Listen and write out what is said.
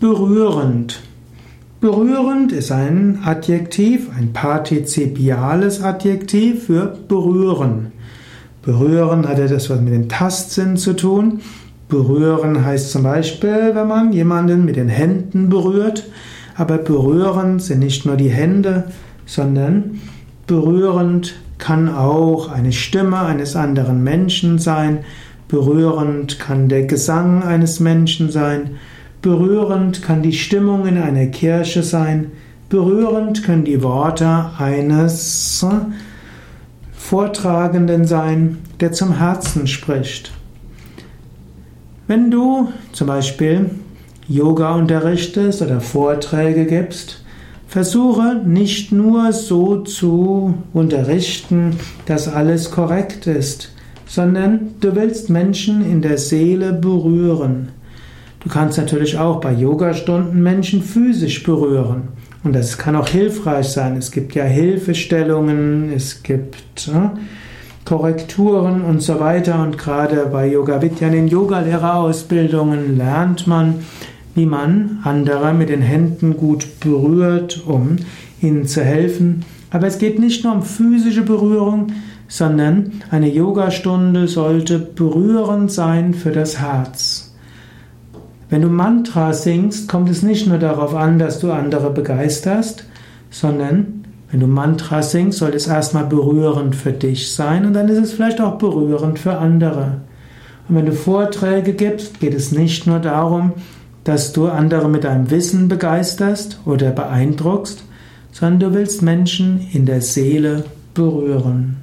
Berührend. Berührend ist ein Adjektiv, ein partizipiales Adjektiv für berühren. Berühren hat etwas mit dem Tastsinn zu tun. Berühren heißt zum Beispiel, wenn man jemanden mit den Händen berührt. Aber berührend sind nicht nur die Hände, sondern berührend kann auch eine Stimme eines anderen Menschen sein. Berührend kann der Gesang eines Menschen sein. Berührend kann die Stimmung in einer Kirche sein. Berührend können die Worte eines Vortragenden sein, der zum Herzen spricht. Wenn du zum Beispiel Yoga unterrichtest oder Vorträge gibst, versuche nicht nur so zu unterrichten, dass alles korrekt ist, sondern du willst Menschen in der Seele berühren. Du kannst natürlich auch bei Yogastunden Menschen physisch berühren. Und das kann auch hilfreich sein. Es gibt ja Hilfestellungen, es gibt äh, Korrekturen und so weiter. Und gerade bei Yoga Vidya, in den Yogalehrerausbildungen, lernt man, wie man andere mit den Händen gut berührt, um ihnen zu helfen. Aber es geht nicht nur um physische Berührung, sondern eine Yogastunde sollte berührend sein für das Herz. Wenn du Mantra singst, kommt es nicht nur darauf an, dass du andere begeisterst, sondern wenn du Mantra singst, soll es erstmal berührend für dich sein und dann ist es vielleicht auch berührend für andere. Und wenn du Vorträge gibst, geht es nicht nur darum, dass du andere mit deinem Wissen begeisterst oder beeindruckst, sondern du willst Menschen in der Seele berühren.